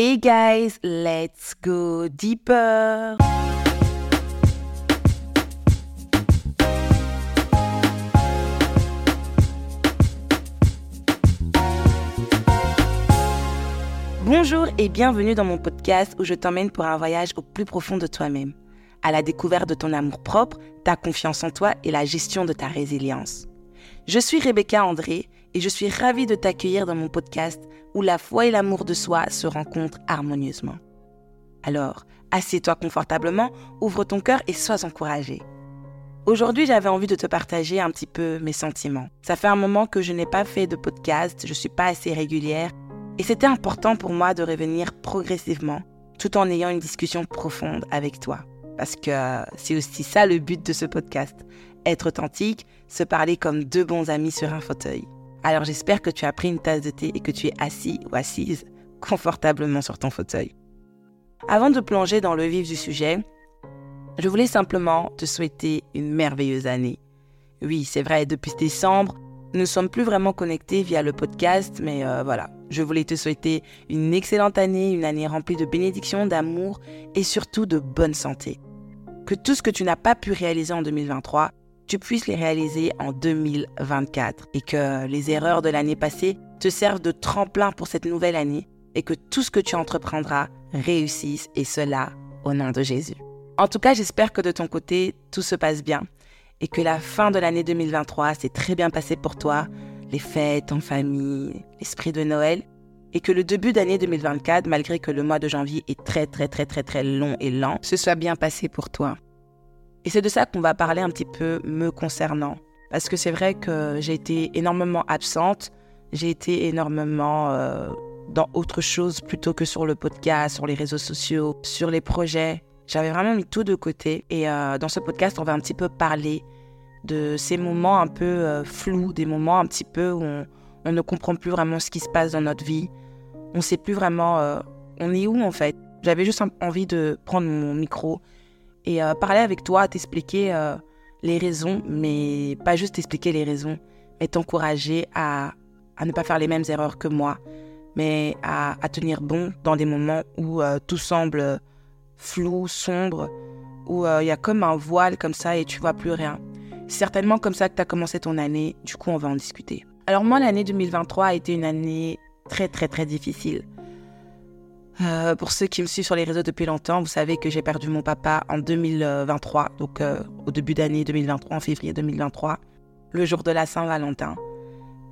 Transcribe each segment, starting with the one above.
Hey guys, let's go deeper. Bonjour et bienvenue dans mon podcast où je t'emmène pour un voyage au plus profond de toi-même, à la découverte de ton amour propre, ta confiance en toi et la gestion de ta résilience. Je suis Rebecca André et je suis ravie de t'accueillir dans mon podcast où la foi et l'amour de soi se rencontrent harmonieusement. Alors, assieds-toi confortablement, ouvre ton cœur et sois encouragé. Aujourd'hui, j'avais envie de te partager un petit peu mes sentiments. Ça fait un moment que je n'ai pas fait de podcast, je ne suis pas assez régulière et c'était important pour moi de revenir progressivement tout en ayant une discussion profonde avec toi. Parce que c'est aussi ça le but de ce podcast, être authentique, se parler comme deux bons amis sur un fauteuil. Alors j'espère que tu as pris une tasse de thé et que tu es assis ou assise confortablement sur ton fauteuil. Avant de plonger dans le vif du sujet, je voulais simplement te souhaiter une merveilleuse année. Oui, c'est vrai, depuis décembre, nous ne sommes plus vraiment connectés via le podcast, mais euh, voilà, je voulais te souhaiter une excellente année, une année remplie de bénédictions, d'amour et surtout de bonne santé. Que tout ce que tu n'as pas pu réaliser en 2023, tu puisses les réaliser en 2024 et que les erreurs de l'année passée te servent de tremplin pour cette nouvelle année et que tout ce que tu entreprendras réussisse et cela au nom de Jésus. En tout cas, j'espère que de ton côté, tout se passe bien et que la fin de l'année 2023 s'est très bien passée pour toi, les fêtes en famille, l'esprit de Noël, et que le début d'année 2024, malgré que le mois de janvier est très très très très très long et lent, se soit bien passé pour toi. Et c'est de ça qu'on va parler un petit peu me concernant. Parce que c'est vrai que j'ai été énormément absente, j'ai été énormément euh, dans autre chose plutôt que sur le podcast, sur les réseaux sociaux, sur les projets. J'avais vraiment mis tout de côté. Et euh, dans ce podcast, on va un petit peu parler de ces moments un peu euh, flous, des moments un petit peu où on, on, ne comprend plus vraiment ce qui se passe dans notre vie. On ne sait plus vraiment on est où en fait. J'avais juste envie de prendre mon micro et euh, parler avec toi, t'expliquer euh, les raisons, mais pas juste t'expliquer les raisons, mais t'encourager à, à, ne pas faire les mêmes erreurs que moi, mais à, à tenir bon dans des moments où euh, tout semble flou, sombre, où il y a comme un voile comme ça et tu vois plus rien. C'est certainement comme ça que tu as commencé ton année, du coup on va en discuter. Alors moi l'année 2023 a été une année très très très difficile. Euh, pour ceux qui me suivent sur les réseaux depuis longtemps, vous savez que j'ai perdu mon papa en 2023, donc euh, au début d'année 2023, en février 2023, le jour de la Saint-Valentin.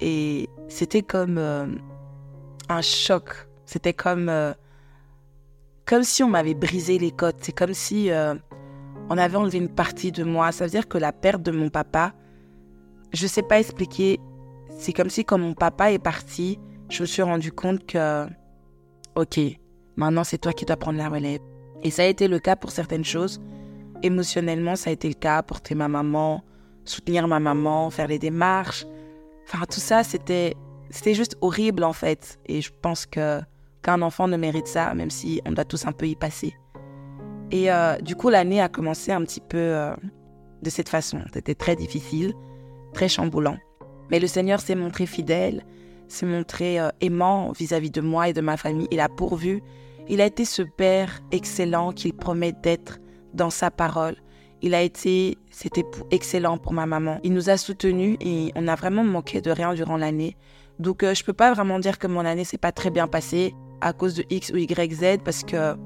Et c'était comme euh, un choc. C'était comme, comme si on m'avait brisé les côtes. C'est comme si on avait enlevé une partie de moi. Ça veut dire que la perte de mon papa, je ne sais pas expliquer. C'est comme si quand mon papa est parti, je me suis rendu compte que, ok, Maintenant, c'est toi qui dois prendre la relève. Et ça a été le cas pour certaines choses. Émotionnellement, ça a été le cas, porter ma maman, soutenir ma maman, faire les démarches. Enfin, tout ça, c'était, c'était juste horrible en fait. Et je pense que qu'un enfant ne mérite ça, même si on doit tous un peu y passer. Et euh, du coup, l'année a commencé un petit peu euh, de cette façon. C'était très difficile, très chamboulant. Mais le Seigneur s'est montré fidèle, s'est montré euh, aimant vis-à-vis -vis de moi et de ma famille. Il a pourvu il a été ce Père excellent qu'il promet d'être dans sa parole. Il a été cet époux excellent pour ma maman. Il nous a soutenus et on a vraiment manqué de rien durant l'année. Donc je euh, je peux pas vraiment dire que mon année s'est pas très bien passée à cause de X ou Y Z parce que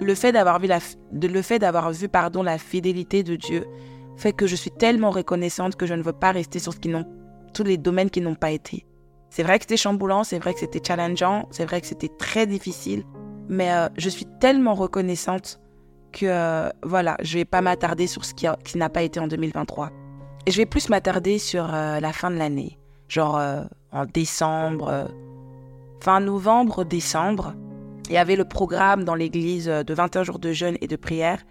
le fait d'avoir vu la le fait d'avoir vu pardon la fidélité de Dieu fait que je suis tellement reconnaissante que je ne veux pas rester sur ce qui tous les domaines qui n'ont pas été. C'est vrai que c'était chamboulant, c'est vrai que c'était challengeant, c'est vrai que c'était très difficile, mais euh, je suis tellement reconnaissante que euh, voilà, je vais pas m'attarder sur ce qui, qui n'a pas été en 2023. Et je vais plus m'attarder sur euh, la fin de l'année, genre en décembre, fin novembre, décembre. Il y avait le programme dans l'église de 21 jours de jeûne et de prière.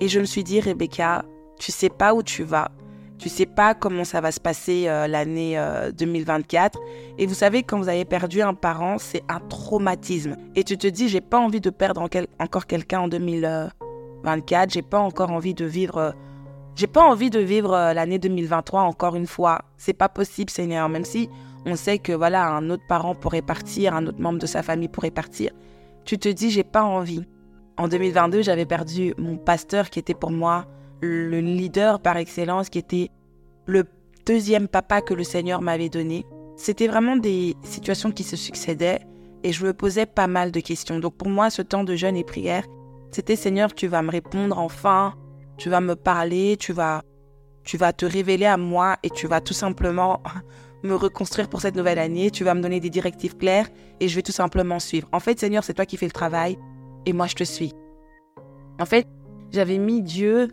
Et je me suis dit, Rebecca, tu sais pas où tu vas, tu sais pas comment ça va se passer euh, l'année 2024. Euh, et vous savez, quand vous avez perdu un parent, c'est un traumatisme. Et tu te dis, j'ai pas envie de perdre encore quelqu'un en 2024. J'ai pas encore envie de vivre. j'ai pas envie de vivre euh, l'année 2023 encore une fois. C'est pas possible, Seigneur. Même si on sait que voilà, un autre parent pourrait partir, un autre membre de sa famille pourrait partir. tu te dis j'ai pas envie. En 2022, j'avais perdu mon pasteur qui était pour moi le leader par excellence, qui était le deuxième papa que le Seigneur m'avait donné. C'était vraiment des situations qui se succédaient et je me posais pas mal de questions. Donc pour moi, ce temps de jeûne et prière, c'était Seigneur, tu vas me répondre enfin, tu vas me parler, tu vas, tu vas te révéler à moi et tu vas tout simplement me reconstruire pour cette nouvelle année, tu vas me donner des directives claires et je vais tout simplement suivre. En fait, Seigneur, c'est toi qui fais le travail et moi je te suis. En fait, j'avais mis Dieu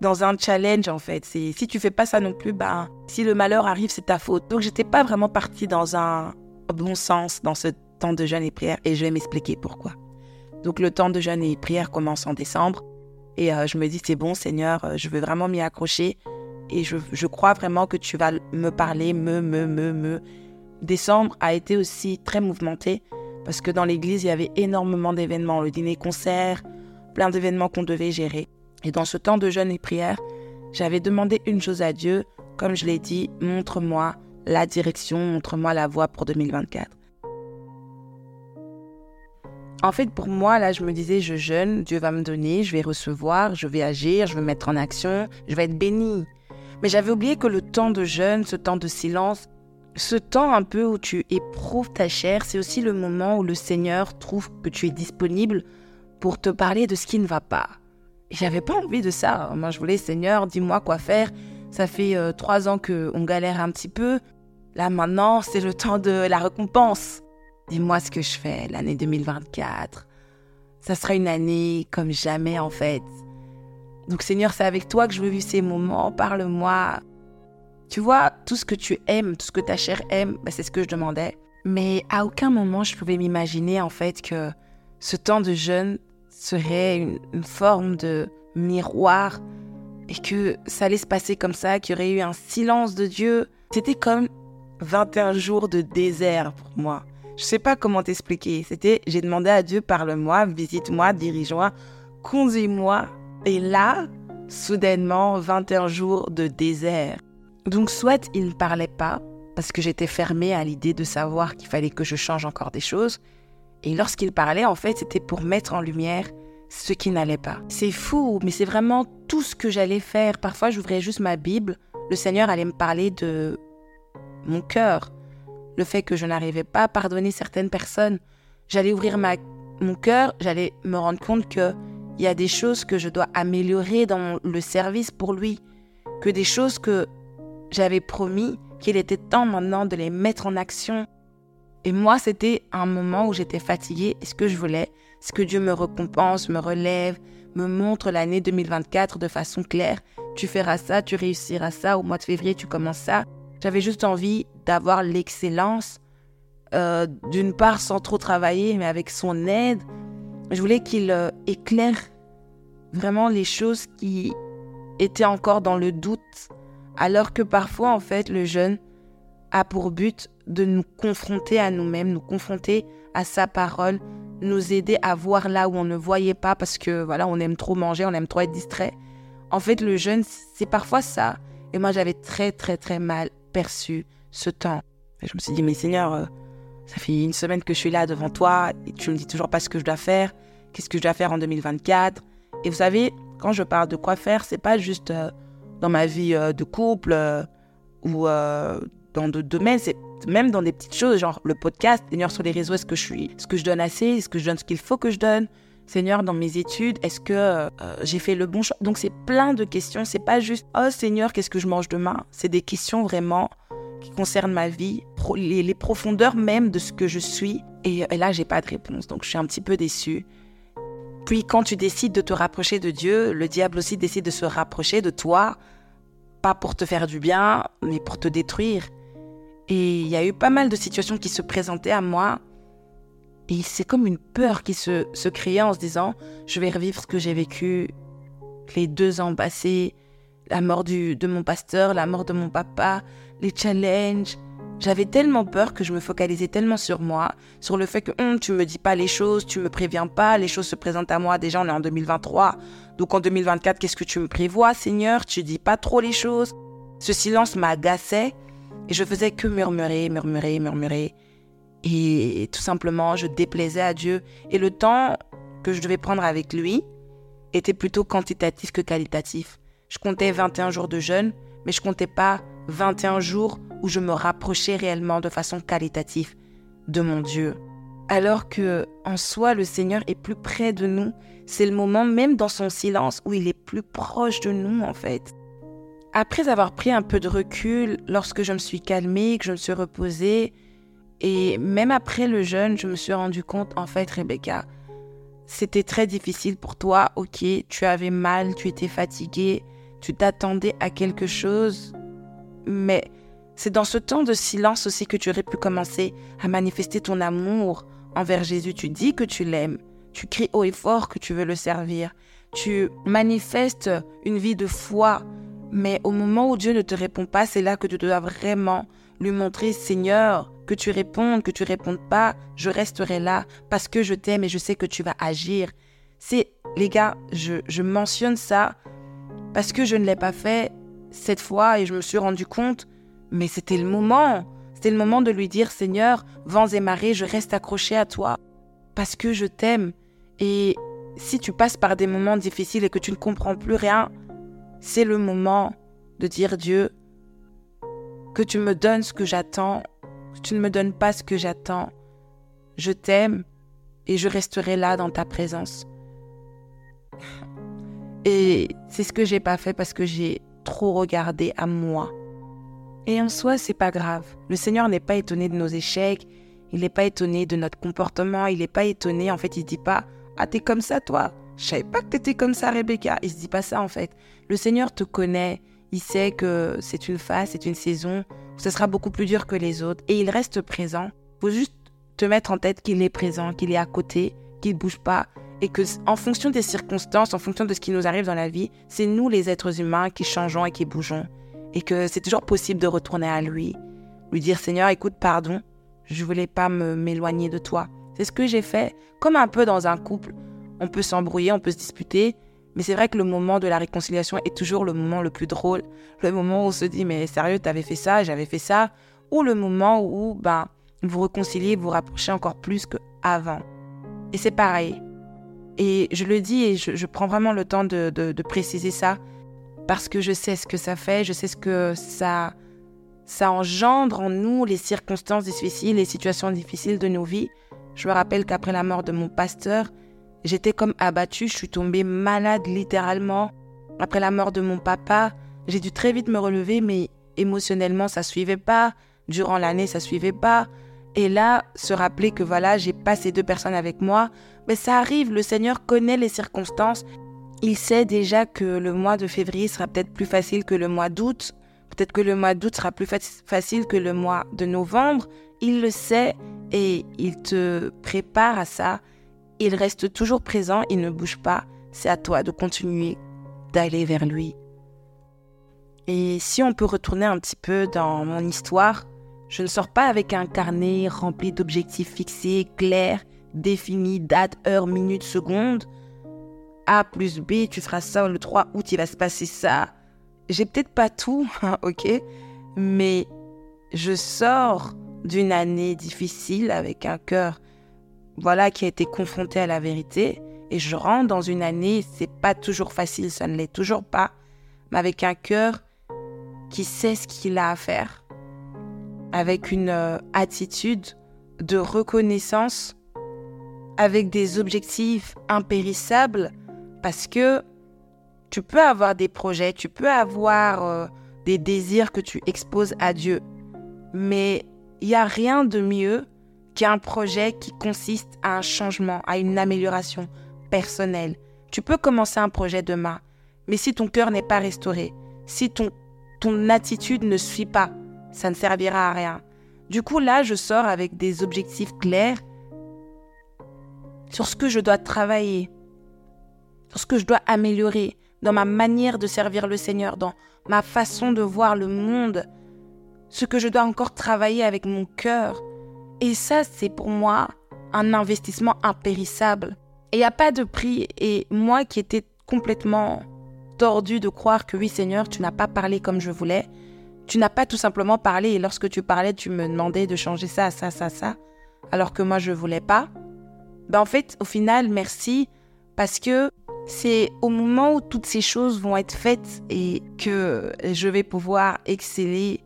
dans un challenge en fait. C'est si tu fais pas ça non plus, bah si le malheur arrive, c'est ta faute. Donc j'étais pas vraiment partie dans un bon sens dans ce temps de jeûne et prière et je vais m'expliquer pourquoi. Donc le temps de jeûne et prière commence en décembre et euh, je me dis c'est bon Seigneur, euh, je veux vraiment m'y accrocher et je, je, crois vraiment que tu vas me parler, me, me, me, me. Décembre a été aussi très mouvementé parce que dans l'église il y avait énormément d'événements, le dîner-concert, plein d'événements qu'on devait gérer. Et dans ce temps de jeûne et prière, j'avais demandé une chose à Dieu, comme je l'ai dit, montre-moi la direction, montre-moi la voie pour 2024. En fait, pour moi, là, je me disais, je jeûne, Dieu va me donner, je vais recevoir, je vais agir, je vais mettre en action, je vais être béni. Mais j'avais oublié que le temps de jeûne, ce temps de silence, ce temps un peu où tu éprouves ta chair, c'est aussi le moment où le Seigneur trouve que tu es disponible pour te parler de ce qui ne va pas. J'avais pas envie de ça. Moi, je voulais, Seigneur, dis-moi quoi faire. Ça fait euh, trois ans qu'on galère un petit peu. Là, maintenant, c'est le temps de la récompense. Dis-moi ce que je fais l'année 2024. Ça sera une année comme jamais, en fait. Donc, Seigneur, c'est avec toi que je veux vivre ces moments. Parle-moi. Tu vois, tout ce que tu aimes, tout ce que ta chair aime, ben, c'est ce que je demandais. Mais à aucun moment, je pouvais m'imaginer, en fait, que ce temps de jeûne serait une, forme de miroir et que ça allait se passer comme ça, qu'il y aurait eu un silence de Dieu. C'était comme 21 jours de désert pour moi. Je sais pas comment t'expliquer. C'était, j'ai demandé à Dieu, parle-moi, visite-moi, dirige-moi, conduis-moi. Et là, soudainement, 21 jours de désert. Donc, soit il ne parlait pas, parce que j'étais fermée à l'idée de savoir qu'il fallait que je change encore des choses, et lorsqu'il parlait, en fait, c'était pour mettre en lumière ce qui n'allait pas. C'est fou, mais c'est vraiment tout ce que j'allais faire. Parfois, j'ouvrais juste ma Bible, le Seigneur allait me parler de mon cœur, le fait que je n'arrivais pas à pardonner certaines personnes. J'allais ouvrir ma, mon cœur, j'allais me rendre compte que il y a des choses que je dois améliorer dans le service pour lui, que des choses que j'avais promis qu'il était temps maintenant de les mettre en action et moi, c'était un moment où j'étais fatiguée et ce que je voulais, c'est que Dieu me récompense, me relève, me montre l'année 2024 de façon claire? Tu feras ça, tu réussiras ça, au mois de février, tu commences ça. J'avais juste envie d'avoir l'excellence, euh, d'une part sans trop travailler, mais avec son aide. Je voulais qu'il euh, éclaire vraiment les choses qui étaient encore dans le doute, alors que parfois, en fait, le jeune a pour but de nous confronter à nous-mêmes, nous confronter à sa parole, nous aider à voir là où on ne voyait pas parce que voilà, on aime trop manger, on aime trop être distrait. En fait, le jeûne, c'est parfois ça. Et moi, j'avais très, très, très mal perçu ce temps. Et je me suis dit, mais Seigneur, euh, ça fait une semaine que je suis là devant toi et tu me dis toujours pas ce que je dois faire. Qu'est-ce que je dois faire en 2024 Et vous savez, quand je parle de quoi faire, c'est pas juste euh, dans ma vie euh, de couple ou dans d'autres domaines, c'est même dans des petites choses, genre le podcast, Seigneur, sur les réseaux, est-ce que je suis, ce que je donne assez, est-ce que je donne ce qu'il faut que je donne? Seigneur, dans mes études, est-ce que euh, j'ai fait le bon choix Donc c'est plein de questions, c'est pas juste oh Seigneur, qu'est-ce que je mange demain C'est des questions vraiment qui concernent ma vie, les, profondeurs même de ce que je suis. Et, et là, j'ai pas de réponse, donc je suis un petit peu déçue. Puis quand tu décides de te rapprocher de Dieu, le diable aussi décide de se rapprocher de toi, pas pour te faire du bien, mais pour te détruire. Et il y a eu pas mal de situations qui se présentaient à moi. Et c'est comme une peur qui se, créait en se disant, je vais revivre ce que j'ai vécu les deux ans passés, la mort du, de mon pasteur, la mort de mon papa, les challenges. J'avais tellement peur que je me focalisais tellement sur moi, sur le fait que hum, tu me dis pas les choses, tu me préviens pas, les choses se présentent à moi. Déjà, on est en 2023. Donc en 2024, qu'est-ce que tu me prévois, Seigneur? Tu dis pas trop les choses. Ce silence m'agaçait et je faisais que murmurer, murmurer, murmurer. Et tout simplement, je déplaisais à Dieu. Et le temps que je devais prendre avec lui était plutôt quantitatif que qualitatif. Je comptais 21 jours de jeûne, mais je comptais pas 21 jours où je me rapprochais réellement de façon qualitative de mon Dieu. Alors que en soi le Seigneur est plus près de nous, c'est le moment même dans son silence où il est plus proche de nous en fait. Après avoir pris un peu de recul, lorsque je me suis calmée, que je me suis reposée, et même après le jeûne, je me suis rendu compte, en fait, Rebecca, c'était très difficile pour toi, ok, tu avais mal, tu étais fatiguée, tu t'attendais à quelque chose, mais c'est dans ce temps de silence aussi que tu aurais pu commencer à manifester ton amour envers Jésus. Tu dis que tu l'aimes, tu cries haut et fort que tu veux le servir, tu manifestes une vie de foi, mais au moment où Dieu ne te répond pas, c'est là que tu dois vraiment lui montrer, Seigneur, que tu répondes, que tu répondes pas, je resterai là parce que je t'aime et je sais que tu vas agir. C'est, les gars, je, je mentionne ça parce que je ne l'ai pas fait cette fois et je me suis rendu compte, mais c'était le moment. C'était le moment de lui dire, Seigneur, vents et marées, je reste accroché à toi parce que je t'aime. Et si tu passes par des moments difficiles et que tu ne comprends plus rien, c'est le moment de dire Dieu, que tu me donnes ce que j'attends, que tu ne me donnes pas ce que j'attends. Je t'aime et je resterai là dans ta présence. Et c'est ce que j'ai pas fait parce que j'ai trop regardé à moi. Et en soi, c'est pas grave. Le Seigneur n'est pas étonné de nos échecs, il n'est pas étonné de notre comportement, il n'est pas étonné. En fait, il dit pas Ah, t'es comme ça, toi. Je savais pas que t'étais comme ça, Rebecca. Il se dit pas ça, en fait. Le Seigneur te connaît. Il sait que c'est une phase, c'est une saison où ce sera beaucoup plus dur que les autres. Et il reste présent. faut juste te mettre en tête qu'il est présent, qu'il est à côté, qu'il bouge pas. Et que, en fonction des circonstances, en fonction de ce qui nous arrive dans la vie, c'est nous, les êtres humains, qui changeons et qui bougeons. Et que c'est toujours possible de retourner à lui. Lui dire Seigneur, écoute, pardon. Je voulais pas m'éloigner de toi. C'est ce que j'ai fait. Comme un peu dans un couple. On peut s'embrouiller, on peut se disputer, mais c'est vrai que le moment de la réconciliation est toujours le moment le plus drôle, le moment où on se dit mais sérieux, t'avais fait ça, j'avais fait ça, ou le moment où ben vous réconciliez, vous rapprochez encore plus qu'avant. Et c'est pareil. Et je le dis et je, prends vraiment le temps de, de, préciser ça parce que je sais ce que ça fait, je sais ce que ça, ça engendre en nous, les circonstances difficiles, les situations difficiles de nos vies. Je me rappelle qu'après la mort de mon pasteur, J'étais comme abattue, je suis tombée malade littéralement. Après la mort de mon papa, j'ai dû très vite me relever, mais émotionnellement, ça suivait pas. Durant l'année, ça suivait pas. Et là, se rappeler que voilà, j'ai pas ces deux personnes avec moi, mais ça arrive, le Seigneur connaît les circonstances. Il sait déjà que le mois de février sera peut-être plus facile que le mois d'août. Peut-être que le mois d'août sera plus facile que le mois de novembre. Il le sait et il te prépare à ça. Il reste toujours présent, il ne bouge pas. C'est à toi de continuer d'aller vers lui. Et si on peut retourner un petit peu dans mon histoire, je ne sors pas avec un carnet rempli d'objectifs fixés, clairs, définis, date, heure, minute, seconde. A plus B, tu feras ça le 3 août, il va se passer ça. J'ai peut-être pas tout, hein, ok, mais je sors d'une année difficile avec un cœur voilà, qui a été confronté à la vérité. Et je rentre dans une année, c'est pas toujours facile, ça ne l'est toujours pas, mais avec un cœur qui sait ce qu'il a à faire, avec une euh, attitude de reconnaissance, avec des objectifs impérissables, parce que tu peux avoir des projets, tu peux avoir euh, des désirs que tu exposes à Dieu, mais il n'y a rien de mieux un projet qui consiste à un changement, à une amélioration personnelle. Tu peux commencer un projet demain, mais si ton cœur n'est pas restauré, si ton, ton attitude ne suit pas, ça ne servira à rien. Du coup, là, je sors avec des objectifs clairs sur ce que je dois travailler, sur ce que je dois améliorer dans ma manière de servir le Seigneur, dans ma façon de voir le monde, ce que je dois encore travailler avec mon cœur, et ça, c'est pour moi un investissement impérissable. Et il n'y a pas de prix. Et moi qui étais complètement tordu de croire que oui Seigneur, tu n'as pas parlé comme je voulais, tu n'as pas tout simplement parlé et lorsque tu parlais, tu me demandais de changer ça, ça, ça, ça. alors que moi je voulais pas. Ben en fait, au final, merci parce que c'est au moment où toutes ces choses vont être faites et que je vais pouvoir exceller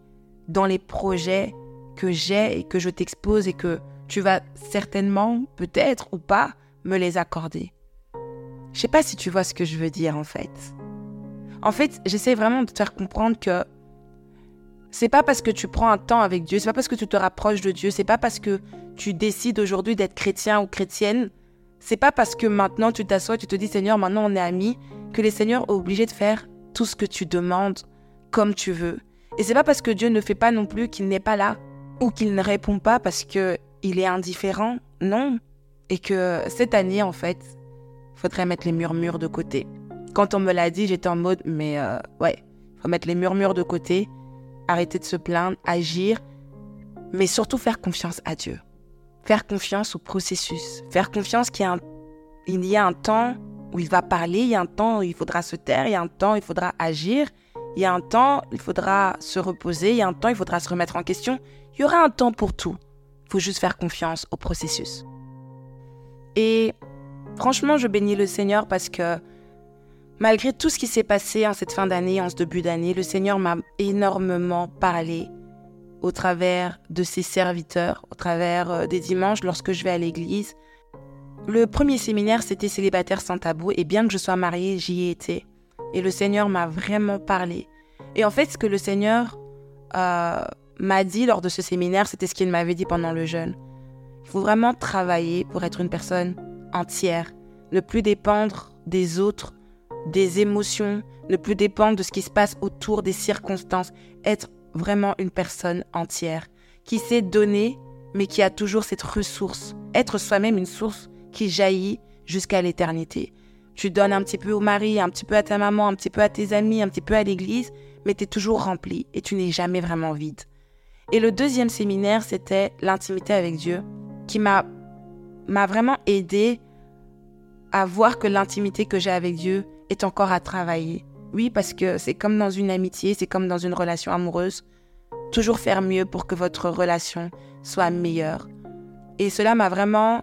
dans les projets que j'ai et que je t'expose et que tu vas certainement, peut-être ou pas, me les accorder. Je sais pas si tu vois ce que je veux dire en fait. En fait, j'essaie vraiment de te faire comprendre que c'est pas parce que tu prends un temps avec Dieu, c'est pas parce que tu te rapproches de Dieu, c'est pas parce que tu décides aujourd'hui d'être chrétien ou chrétienne, c'est pas parce que maintenant tu t'assois, tu te dis Seigneur, maintenant on est amis, que les seigneurs sont obligés de faire tout ce que tu demandes comme tu veux. Et c'est pas parce que Dieu ne fait pas non plus qu'il n'est pas là ou qu'il ne répond pas parce que il est indifférent, non. Et que cette année en fait, faudrait mettre les murmures de côté. Quand on me l'a dit, j'étais en mode mais euh, ouais, faut mettre les murmures de côté arrêter de se plaindre, agir, mais surtout faire confiance à Dieu. Faire confiance au processus. Faire confiance qu'il y a un, y a un temps où il va parler, il y a un temps où il faudra se taire, il y a un temps où il faudra agir, il y a un temps il faudra se reposer, il y a un temps il faudra se remettre en question. Il y aura un temps pour tout. Il faut juste faire confiance au processus. Et franchement, je bénis le Seigneur parce que Malgré tout ce qui s'est passé en cette fin d'année, en ce début d'année, le Seigneur m'a énormément parlé au travers de ses serviteurs, au travers euh, des dimanches lorsque je vais à l'église. Le premier séminaire, c'était célibataire sans tabou, et bien que je sois mariée, j'y ai été. Et le Seigneur m'a vraiment parlé. Et en fait, ce que le Seigneur euh, m'a dit lors de ce séminaire, c'était ce qu'il m'avait dit pendant le jeûne. Il faut vraiment travailler pour être une personne entière, ne plus dépendre des autres, des émotions, ne plus dépendre de ce qui se passe autour des circonstances, être vraiment une personne entière, qui sait donner, mais qui a toujours cette ressource, être soi-même une source qui jaillit jusqu'à l'éternité. Tu donnes un petit peu au mari, un petit peu à ta maman, un petit peu à tes amis, un petit peu à l'église, mais tu es toujours rempli et tu n'es jamais vraiment vide. Et le deuxième séminaire, c'était l'intimité avec Dieu, qui m'a m'a vraiment aidé à voir que l'intimité que j'ai avec Dieu, est encore à travailler. Oui, parce que c'est comme dans une amitié, c'est comme dans une relation amoureuse. Toujours faire mieux pour que votre relation soit meilleure. Et cela m'a vraiment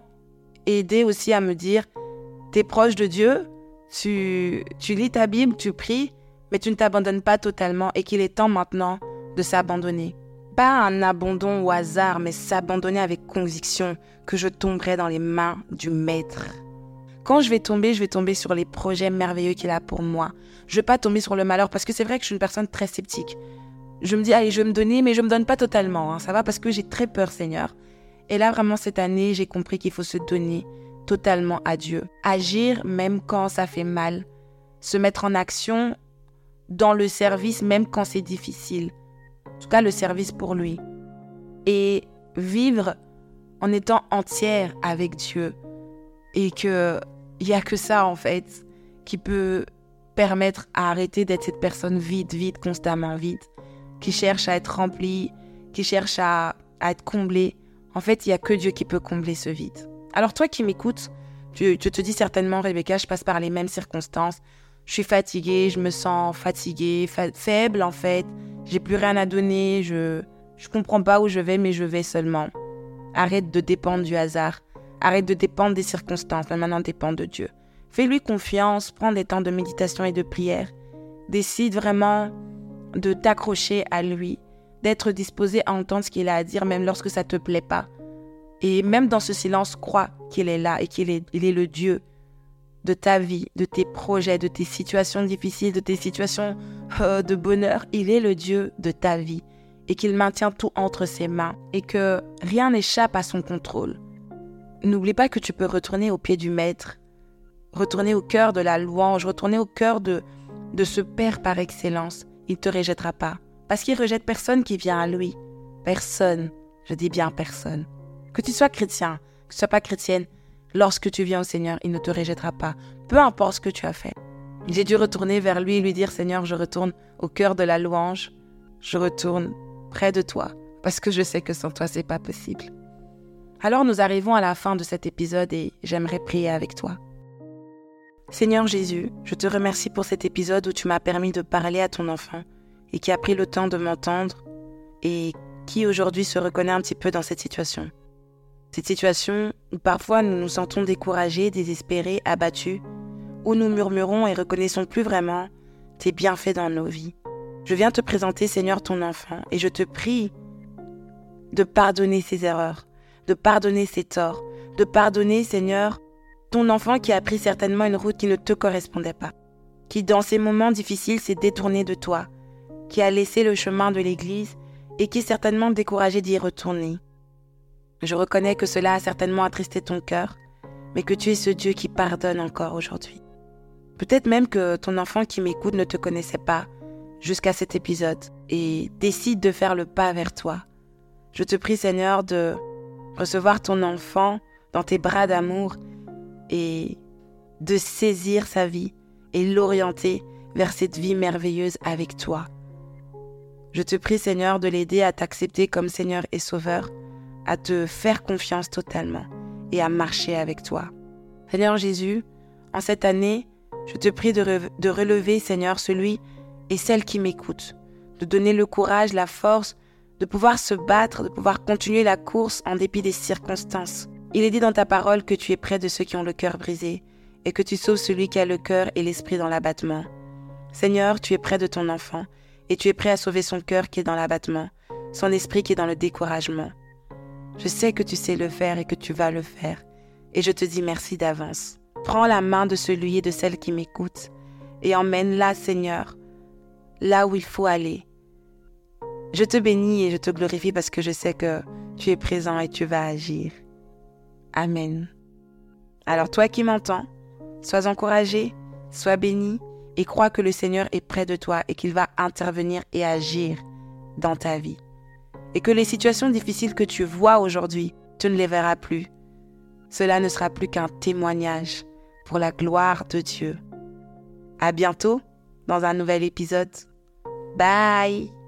aidé aussi à me dire, t'es proche de Dieu, tu, tu lis ta Bible, tu pries, mais tu ne t'abandonnes pas totalement et qu'il est temps maintenant de s'abandonner. Pas un abandon au hasard, mais s'abandonner avec conviction que je tomberai dans les mains du Maître. Quand je vais tomber, je vais tomber sur les projets merveilleux qu'il a pour moi. Je vais pas tomber sur le malheur parce que c'est vrai que je suis une personne très sceptique. Je me dis, allez, je vais me donner, mais je me donne pas totalement. Hein. ça va parce que j'ai très peur, Seigneur. Et là, vraiment, cette année, j'ai compris qu'il faut se donner totalement à Dieu. Agir même quand ça fait mal. Se mettre en action dans le service même quand c'est difficile. En tout cas, le service pour lui. Et vivre en étant entière avec Dieu. Et que il n'y a que ça, en fait, qui peut permettre à arrêter d'être cette personne vide, vide, constamment vide, qui cherche à être remplie, qui cherche à, être comblée. En fait, il n'y a que Dieu qui peut combler ce vide. Alors toi qui m'écoutes, tu, te dis certainement, Rebecca, je passe par les mêmes circonstances. Je suis fatiguée, je me sens fatiguée, faible en fait. J'ai plus rien à donner, je je comprends pas où je vais, mais je vais seulement. Arrête de dépendre du hasard. Arrête de dépendre des circonstances, maintenant dépend de Dieu. Fais-lui confiance, prends des temps de méditation et de prière. Décide vraiment de t'accrocher à lui, d'être disposé à entendre ce qu'il a à dire, même lorsque ça te plaît pas. Et même dans ce silence, crois qu'il est là et qu'il est, il est le Dieu de ta vie, de tes projets, de tes situations difficiles, de tes situations euh, de bonheur. Il est le Dieu de ta vie et qu'il maintient tout entre ses mains et que rien n'échappe à son contrôle. N'oublie pas que tu peux retourner au pied du maître, retourner au cœur de la louange, retourner au cœur de, de ce Père par excellence. Il ne te rejettera pas. Parce qu'il rejette personne qui vient à lui. Personne. Je dis bien personne. Que tu sois chrétien, que tu sois pas chrétienne, lorsque tu viens au Seigneur, il ne te rejettera pas. Peu importe ce que tu as fait. J'ai dû retourner vers lui et lui dire, Seigneur, je retourne au cœur de la louange. Je retourne près de toi. Parce que je sais que sans toi, c'est pas possible. Alors nous arrivons à la fin de cet épisode et j'aimerais prier avec toi. Seigneur Jésus, je te remercie pour cet épisode où tu m'as permis de parler à ton enfant et qui a pris le temps de m'entendre et qui aujourd'hui se reconnaît un petit peu dans cette situation. Cette situation où parfois nous nous sentons découragés, désespérés, abattus, où nous murmurons et reconnaissons plus vraiment tes bienfaits dans nos vies. Je viens te présenter, Seigneur, ton enfant, et je te prie de pardonner ses erreurs, de pardonner ses torts, de pardonner, Seigneur, ton enfant qui a pris certainement une route qui ne te correspondait pas, qui dans ces moments difficiles s'est détourné de toi, qui a laissé le chemin de l'Église et qui est certainement découragé d'y retourner. Je reconnais que cela a certainement attristé ton cœur, mais que tu es ce Dieu qui pardonne encore aujourd'hui. Peut-être même que ton enfant qui m'écoute ne te connaissait pas jusqu'à cet épisode et décide de faire le pas vers toi. Je te prie Seigneur de recevoir ton enfant dans tes bras d'amour et de saisir sa vie et l'orienter vers cette vie merveilleuse avec toi. Je te prie Seigneur de l'aider à t'accepter comme Seigneur et Sauveur à te faire confiance totalement et à marcher avec toi. Seigneur Jésus, en cette année, je te prie de, relever, Seigneur, celui et celle qui m'écoute, de donner le courage, la force, de pouvoir se battre, de pouvoir continuer la course en dépit des circonstances. Il est dit dans ta parole que tu es près de ceux qui ont le cœur brisé et que tu sauves celui qui a le cœur et l'esprit dans l'abattement. Seigneur, tu es près de ton enfant et tu es prêt à sauver son cœur qui est dans l'abattement, son esprit qui est dans le découragement. Je sais que tu sais le faire et que tu vas le faire. Et je te dis merci d'avance. Prends la main de celui et de celle qui m'écoute et emmène-la, Seigneur, là où il faut aller. Je te bénis et je te glorifie parce que je sais que tu es présent et tu vas agir. Amen. Alors toi qui m'entends, sois encouragé, sois béni et crois que le Seigneur est près de toi et qu'il va intervenir et agir dans ta vie et que les situations difficiles que tu vois aujourd'hui, tu ne les verras plus. Cela ne sera plus qu'un témoignage pour la gloire de Dieu. À bientôt dans un nouvel épisode. Bye!